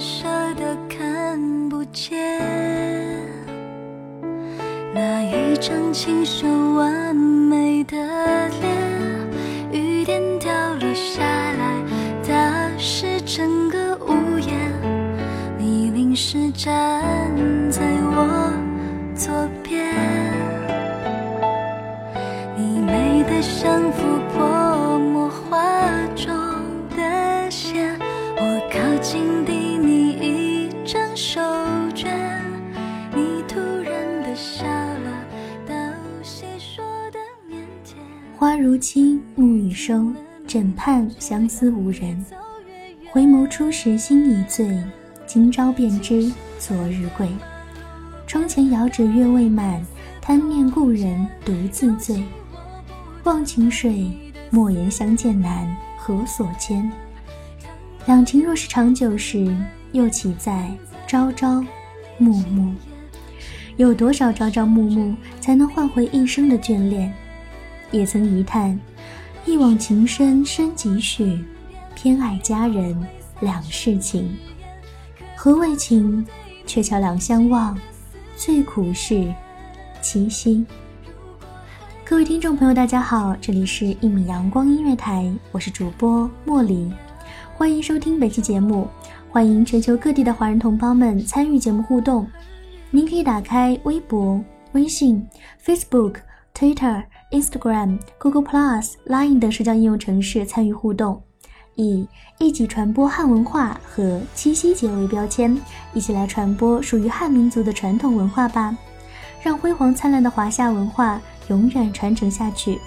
舍得看不见那一张清秀完美的脸？雨点掉落下来，打湿整个屋檐。你淋湿着清，暮雨收，枕畔相思无人。回眸初时心已醉，今朝便知昨日归。窗前遥指月未满，贪念故人独自醉。忘情水，莫言相见难，何所牵？两情若是长久时，又岂在朝朝暮暮？有多少朝朝暮暮，才能换回一生的眷恋？也曾一叹，一往情深深几许，偏爱佳人两世情。何为情？鹊桥两相望，最苦是七夕。各位听众朋友，大家好，这里是一米阳光音乐台，我是主播茉莉，欢迎收听本期节目，欢迎全球各地的华人同胞们参与节目互动。您可以打开微博、微信、Facebook、Twitter、Instagram、Google Plus、Line 等社交应用程式参与互动，以一起传播汉文化和七夕节为标签，一起来传播属于汉民族的传统文化吧，让辉煌灿烂的华夏文化永远传承下去。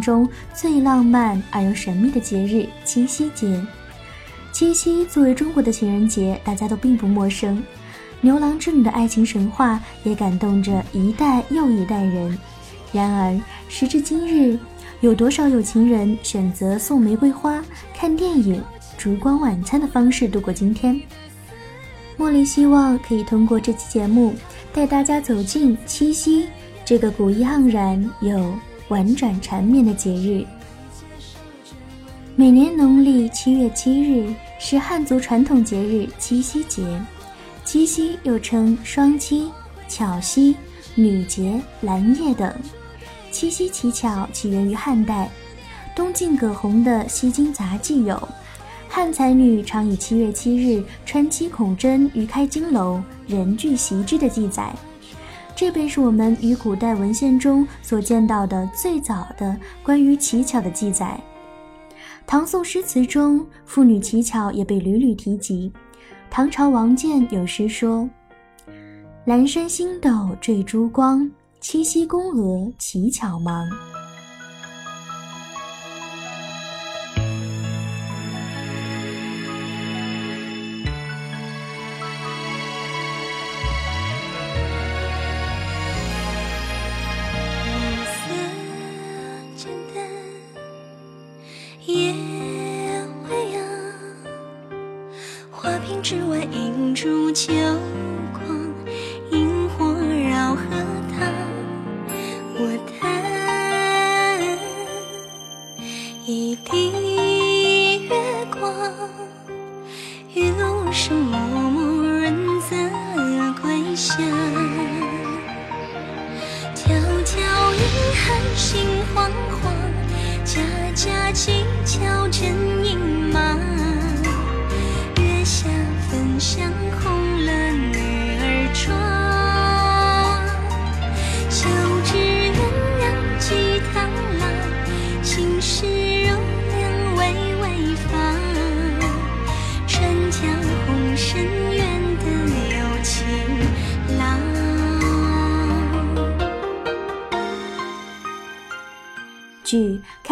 中最浪漫而又神秘的节日——七夕节。七夕作为中国的情人节，大家都并不陌生。牛郎织女的爱情神话也感动着一代又一代人。然而，时至今日，有多少有情人选择送玫瑰花、看电影、烛光晚餐的方式度过今天？茉莉希望可以通过这期节目，带大家走进七夕这个古意盎然又婉转缠绵的节日。每年农历七月七日是汉族传统节日七夕节。七夕又称双七、巧夕、女节、蓝夜等。七夕乞巧起源于汉代，东晋葛洪的《西京杂记》有“汉才女常以七月七日穿七孔针于开金楼，人俱习之”的记载。这便是我们与古代文献中所见到的最早的关于乞巧的记载。唐宋诗词中，妇女乞巧也被屡屡提及。唐朝王建有诗说：“阑珊星斗坠珠光，七夕宫娥乞巧忙。”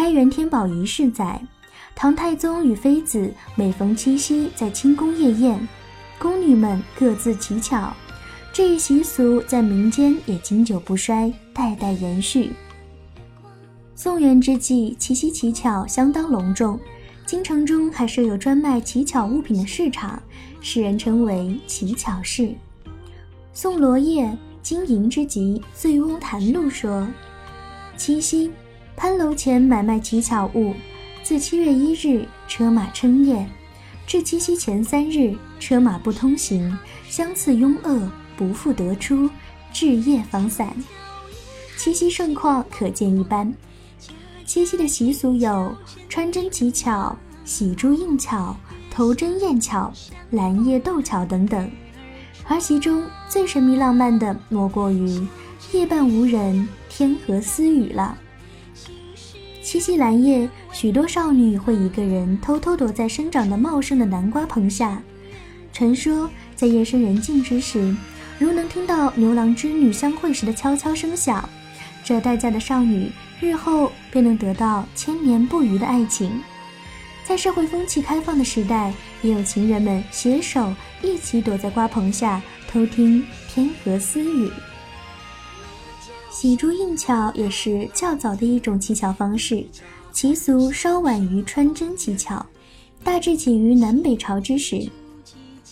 开元天宝遗事》载，唐太宗与妃子每逢七夕在清宫夜宴，宫女们各自乞巧。这一习俗在民间也经久不衰，代代延续。宋元之际，七夕乞巧相当隆重，京城中还设有专卖乞巧物品的市场，世人称为乞巧市。宋罗烨《金银之集·醉翁谈录》说：“七夕。”潘楼前买卖乞巧物，自七月一日车马称夜，至七夕前三日车马不通行，相次拥扼，不复得出，至夜方散。七夕盛况可见一斑。七夕的习俗有穿针乞巧、喜珠应巧、投针验巧、蓝叶斗巧等等，而其中最神秘浪漫的莫过于夜半无人，天河私语了。七夕蓝夜，许多少女会一个人偷偷躲在生长的茂盛的南瓜棚下。传说，在夜深人静之时，如能听到牛郎织女相会时的悄悄声响，这待嫁的少女日后便能得到千年不渝的爱情。在社会风气开放的时代，也有情人们携手一起躲在瓜棚下偷听天河私语。喜珠应巧也是较早的一种乞巧方式，习俗稍晚于穿针乞巧，大致起于南北朝之时。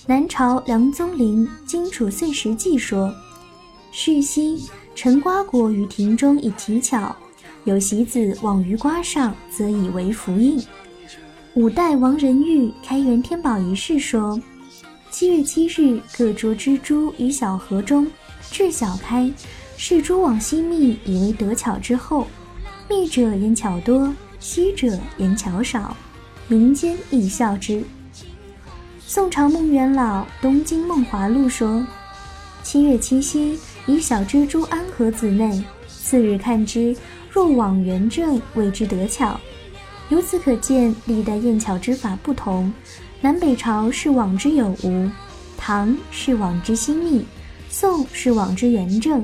南朝梁宗麟《荆楚岁时记》说：“世昔，陈瓜果于庭中以乞巧，有喜子往于瓜上，则以为福应。”五代王仁玉《开元天宝遗事》说：“七月七日，各捉蜘蛛于小河中，至小开。”是蛛网悉密，以为得巧之后，密者言巧多，稀者言巧少，民间亦笑之。宋朝孟元老《东京梦华录》说：“七月七夕，以小蜘蛛安盒子内，次日看之，若网圆正，谓之得巧。”由此可见，历代验巧之法不同。南北朝是网之有无，唐是网之新密，宋是网之圆正。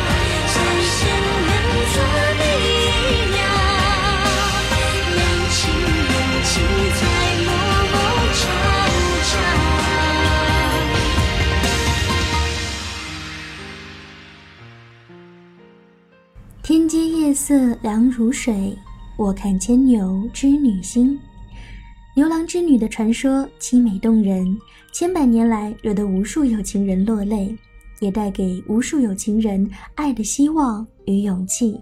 夜色凉如水，我看牵牛织女星。牛郎织女的传说凄美动人，千百年来惹得无数有情人落泪，也带给无数有情人爱的希望与勇气。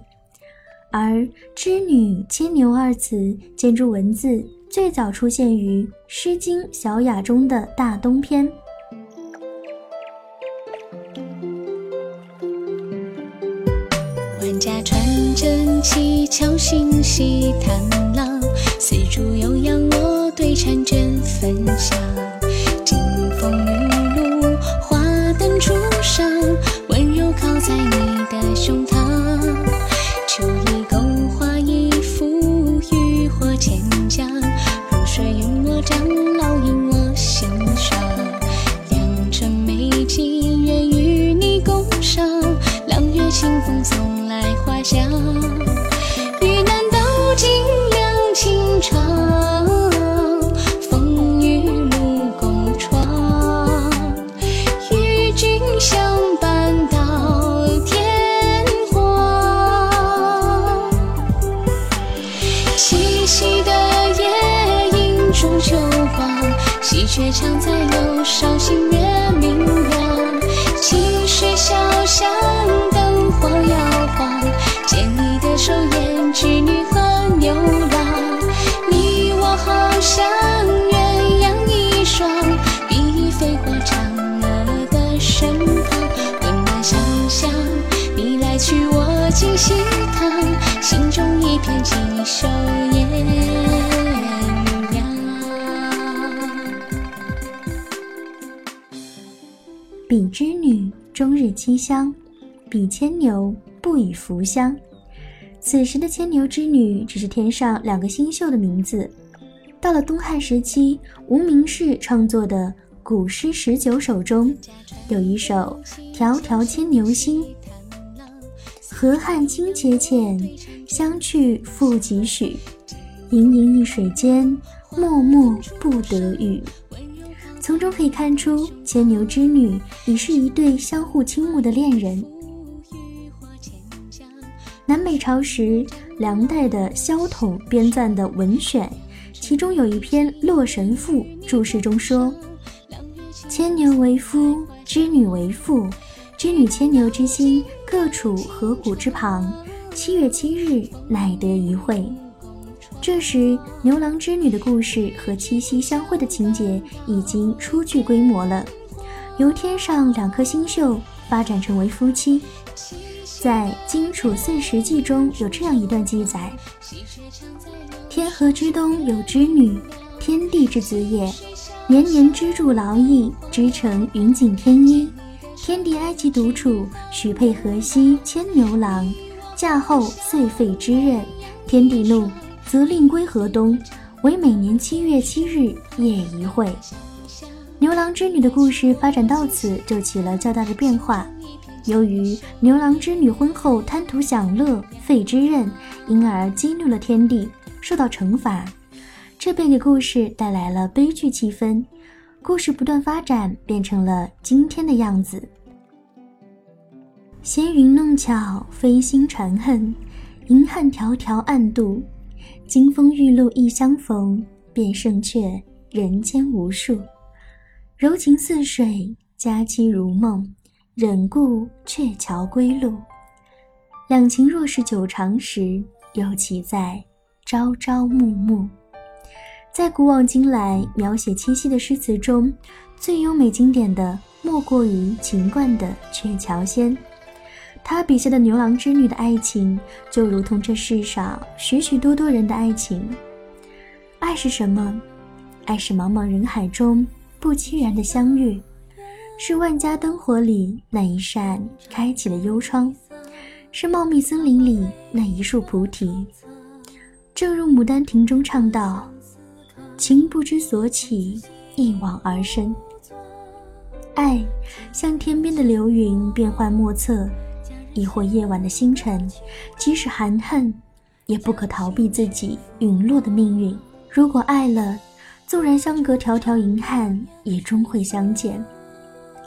而“织女”“牵牛”二词，建筑文字最早出现于《诗经·小雅》中的大东篇。真气，巧星系探浪，丝竹悠扬，我对婵娟分享。鹊常在柳梢，新月明亮。清水小巷，灯火摇晃，牵你的手，胭织女和牛郎。你我好像鸳鸯一双，比翼飞过嫦娥的身旁。温暖想象，你来去我进喜堂，心中一片锦绣艳织女终日栖香，比牵牛不与扶香。此时的牵牛织女只是天上两个星宿的名字。到了东汉时期，无名氏创作的《古诗十九首》中，有一首《迢迢牵牛星》：河汉清且浅，相去复几许？盈盈一水间，脉脉不得语。从中可以看出，牵牛织女已是一对相互倾慕的恋人。南北朝时，梁代的萧统编撰的文选，其中有一篇《洛神赋》注释中说：“牵牛为夫，织女为妇，织女牵牛之心，各处河谷之旁。七月七日，乃得一会。”这时，牛郎织女的故事和七夕相会的情节已经初具规模了，由天上两颗星宿发展成为夫妻。在《荆楚岁时记》中有这样一段记载：天河之东有织女，天地之子也，年年织筑劳役，织成云锦天衣。天帝哀其独处，许配河西牵牛郎，嫁后遂废之任。天帝怒。责令归河东，为每年七月七日夜一会。牛郎织女的故事发展到此就起了较大的变化。由于牛郎织女婚后贪图享乐，废之任，因而激怒了天帝，受到惩罚，这便给故事带来了悲剧气氛。故事不断发展，变成了今天的样子。纤云弄巧，飞星传恨，银汉迢迢暗度。金风玉露一相逢，便胜却人间无数。柔情似水，佳期如梦，忍顾鹊桥归路。两情若是久长时，又岂在朝朝暮暮？在古往今来描写七夕的诗词中，最优美经典的莫过于秦观的《鹊桥仙》。他笔下的牛郎织女的爱情，就如同这世上许许多多人的爱情。爱是什么？爱是茫茫人海中不期然的相遇，是万家灯火里那一扇开启的幽窗，是茂密森林里那一树菩提。正如《牡丹亭》中唱道：“情不知所起，一往而深。”爱像天边的流云，变幻莫测。亦或夜晚的星辰，即使含恨，也不可逃避自己陨落的命运。如果爱了，纵然相隔迢迢银汉，也终会相见。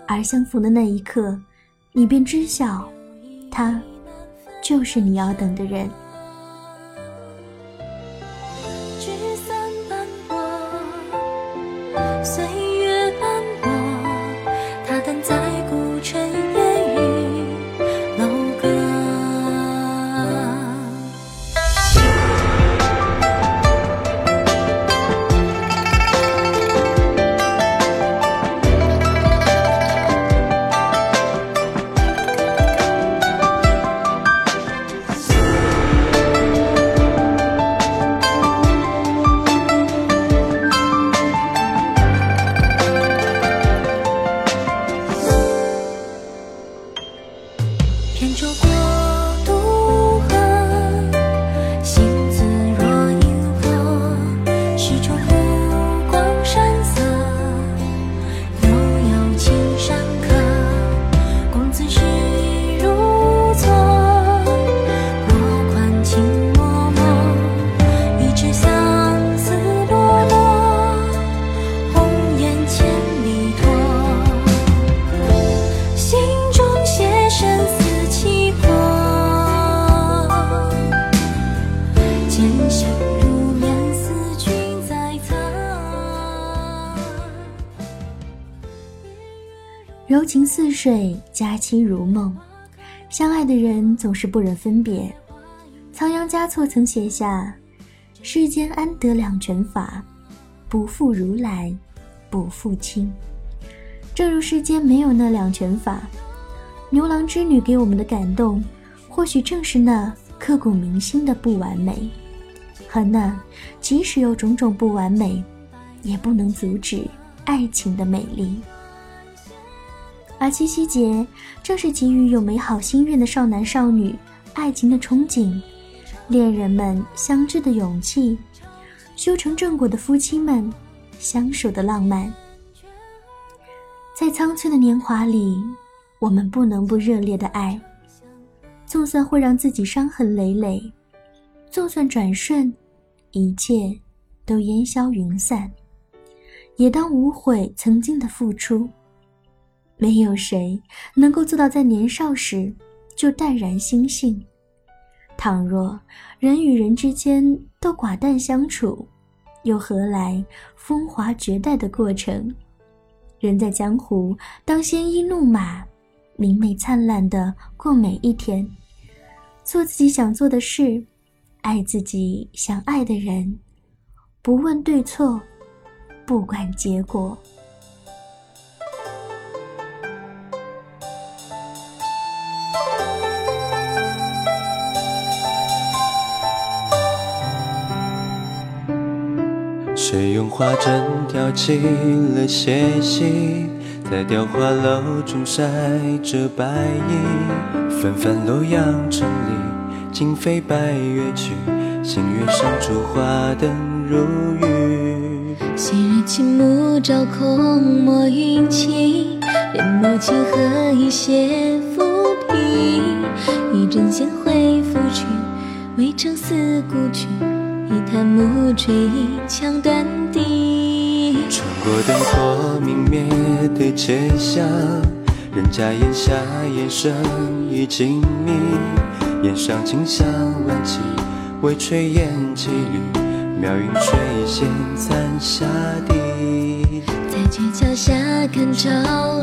而相逢的那一刻，你便知晓，他就是你要等的人。相爱的人总是不忍分别。仓央嘉措曾写下：“世间安得两全法？不负如来，不负卿。”正如世间没有那两全法，牛郎织女给我们的感动，或许正是那刻骨铭心的不完美，和那即使有种种不完美，也不能阻止爱情的美丽。而七夕节正是给予有美好心愿的少男少女爱情的憧憬，恋人们相知的勇气，修成正果的夫妻们相守的浪漫。在苍翠的年华里，我们不能不热烈的爱，纵算会让自己伤痕累累，就算转瞬一切都烟消云散，也当无悔曾经的付出。没有谁能够做到在年少时就淡然心性。倘若人与人之间都寡淡相处，又何来风华绝代的过程？人在江湖，当鲜衣怒马，明媚灿烂的过每一天，做自己想做的事，爱自己想爱的人，不问对错，不管结果。谁用花针挑起了斜隙，在雕花楼中晒着白衣。纷纷洛阳城里，今非白月去，星月上烛花灯如雨。昔日青木照空墨云气，人眸清河一泻浮萍。一阵闲回拂去，渭城思故去。一潭暮垂，一腔断笛。穿过灯火明灭的街巷，人家檐下眼神已静谧，檐上清香万起，微炊烟几缕，妙云水仙残下地。在街角下看潮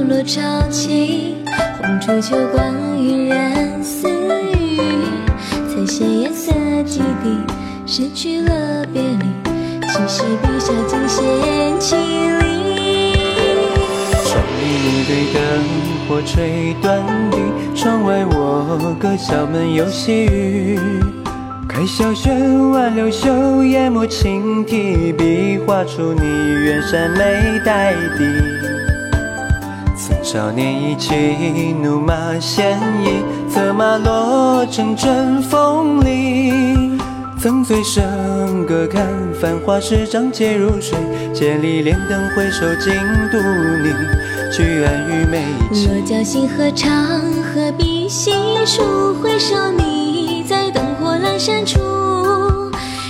落潮起，红烛秋光晕染私语，彩斜颜色几滴。失去了别离，其实笔下尽显凄厉。窗里对灯火吹断笛，窗外我隔小门有细雨。开小轩挽柳袖，研墨轻提笔，画出你远山眉黛底。曾少年意气，怒马鲜衣，策马落成阵风里。曾醉笙歌看繁华十丈皆如水，千里莲灯回首尽独你，举案与美琪。落脚星河长，何必细数？回首你在灯火阑珊处，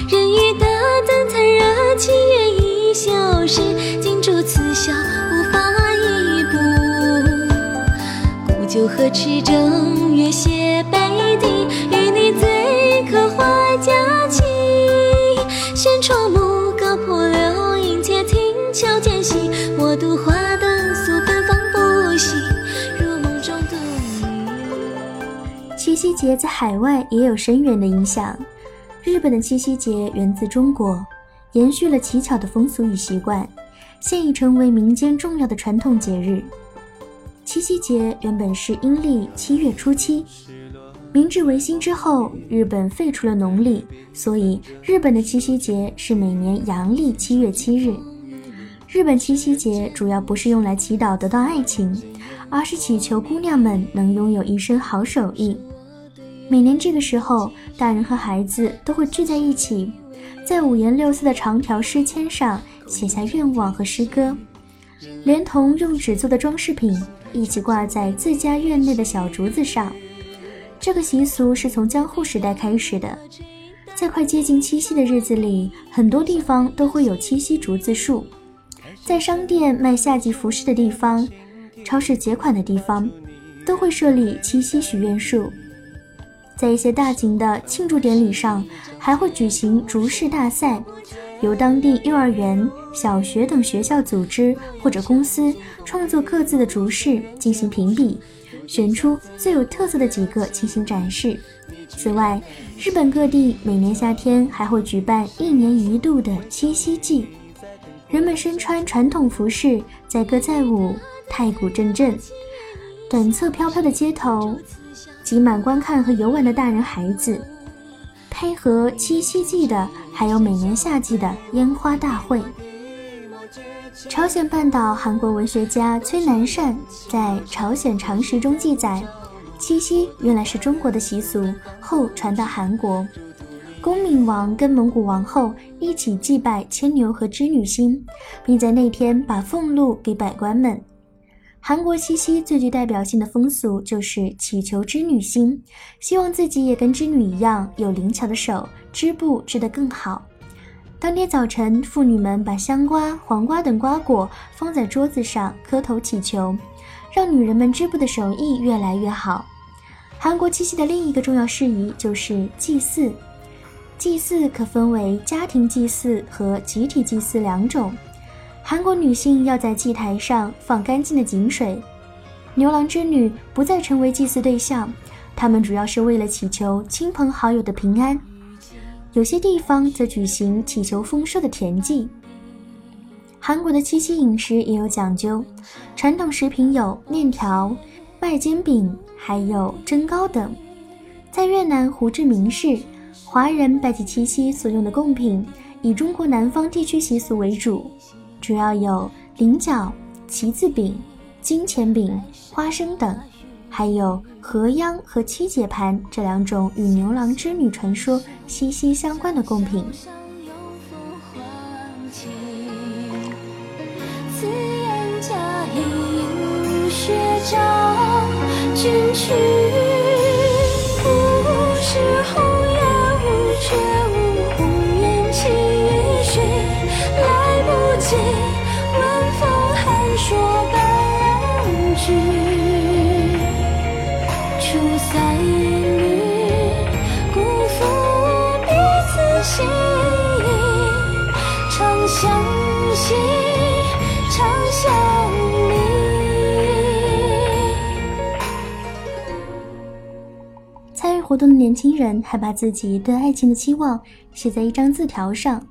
人语大胆残热，情缘已消失，金烛此笑无法一步。古酒河池正月斜北堤。节在海外也有深远的影响。日本的七夕节源自中国，延续了乞巧的风俗与习惯，现已成为民间重要的传统节日。七夕节原本是阴历七月初七，明治维新之后，日本废除了农历，所以日本的七夕节是每年阳历七月七日。日本七夕节主要不是用来祈祷得到爱情，而是祈求姑娘们能拥有一身好手艺。每年这个时候，大人和孩子都会聚在一起，在五颜六色的长条诗签上写下愿望和诗歌，连同用纸做的装饰品。一起挂在自家院内的小竹子上。这个习俗是从江户时代开始的。在快接近七夕的日子里，很多地方都会有七夕竹子树。在商店卖夏季服饰的地方，超市结款的地方，都会设立七夕许愿树。在一些大型的庆祝典礼上，还会举行竹式大赛。由当地幼儿园、小学等学校组织或者公司创作各自的竹饰进行评比，选出最有特色的几个进行展示。此外，日本各地每年夏天还会举办一年一度的七夕祭，人们身穿传统服饰，载歌载舞，太鼓阵阵，短侧飘飘的街头，挤满观看和游玩的大人孩子。配合七夕祭的，还有每年夏季的烟花大会。朝鲜半岛韩国文学家崔南善在《朝鲜常识》中记载，七夕原来是中国的习俗，后传到韩国。恭敏王跟蒙古王后一起祭拜牵牛和织女星，并在那天把俸禄给百官们。韩国七夕最具代表性的风俗就是祈求织女星，希望自己也跟织女一样有灵巧的手，织布织得更好。当天早晨，妇女们把香瓜、黄瓜等瓜果放在桌子上，磕头祈求，让女人们织布的手艺越来越好。韩国七夕的另一个重要事宜就是祭祀，祭祀可分为家庭祭祀和集体祭祀两种。韩国女性要在祭台上放干净的井水，牛郎织女不再成为祭祀对象，他们主要是为了祈求亲朋好友的平安。有些地方则举行祈求丰收的田祭。韩国的七夕饮食也有讲究，传统食品有面条、麦煎饼，还有蒸糕等。在越南胡志明市，华人拜祭七夕所用的贡品以中国南方地区习俗为主。主要有菱角、旗子饼、金钱饼、花生等，还有河秧和七节盘这两种与牛郎织女传说息息相关的贡品。活动的年轻人还把自己对爱情的期望写在一张字条上，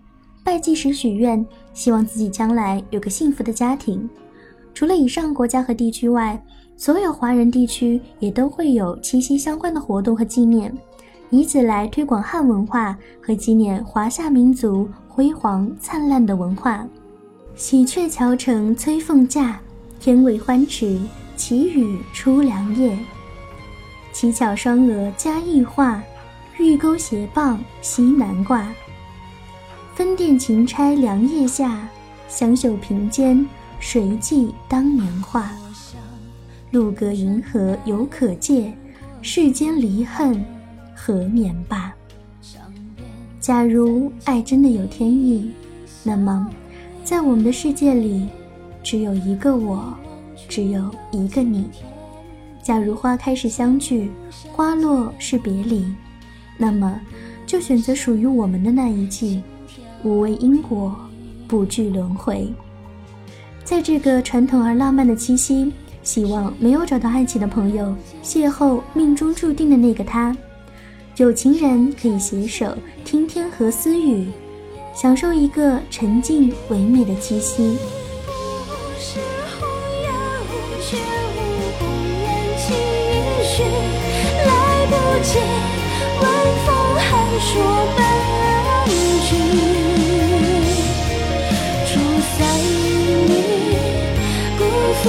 拜祭时许愿，希望自己将来有个幸福的家庭。除了以上国家和地区外，所有华人地区也都会有七夕相关的活动和纪念，以此来推广汉文化和纪念华夏民族辉煌灿烂的文化。喜鹊桥城催凤驾，天未欢池，祈雨出良夜。七巧双额加意画，玉钩斜傍西南挂。分殿琴钗凉夜下，香袖屏间谁记当年话？路隔银河犹可借，世间离恨何年罢？假如爱真的有天意，那么，在我们的世界里，只有一个我，只有一个你。假如花开是相聚，花落是别离，那么就选择属于我们的那一季，无畏因果，不惧轮回。在这个传统而浪漫的七夕，希望没有找到爱情的朋友邂逅命中注定的那个他。有情人可以携手听天河私语，享受一个沉静唯美的气息。去，来不及问风寒说半句。住在你辜负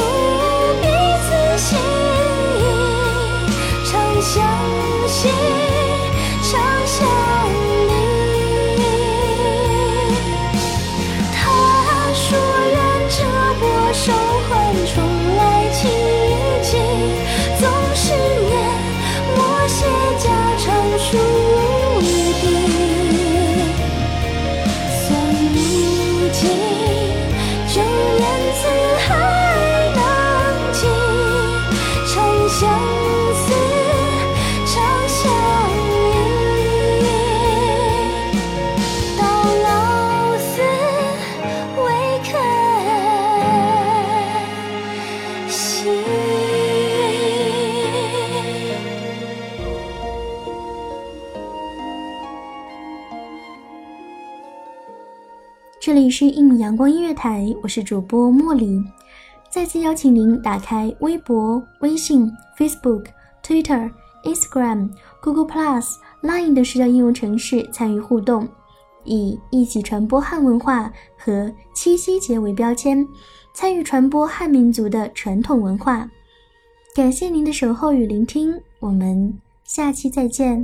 这里是一米阳光音乐台，我是主播茉莉。再次邀请您打开微博、微信、Facebook、Twitter、Instagram、Google Plus、Line 的社交应用程式参与互动，以一起传播汉文化和七夕节为标签，参与传播汉民族的传统文化。感谢您的守候与聆听，我们下期再见。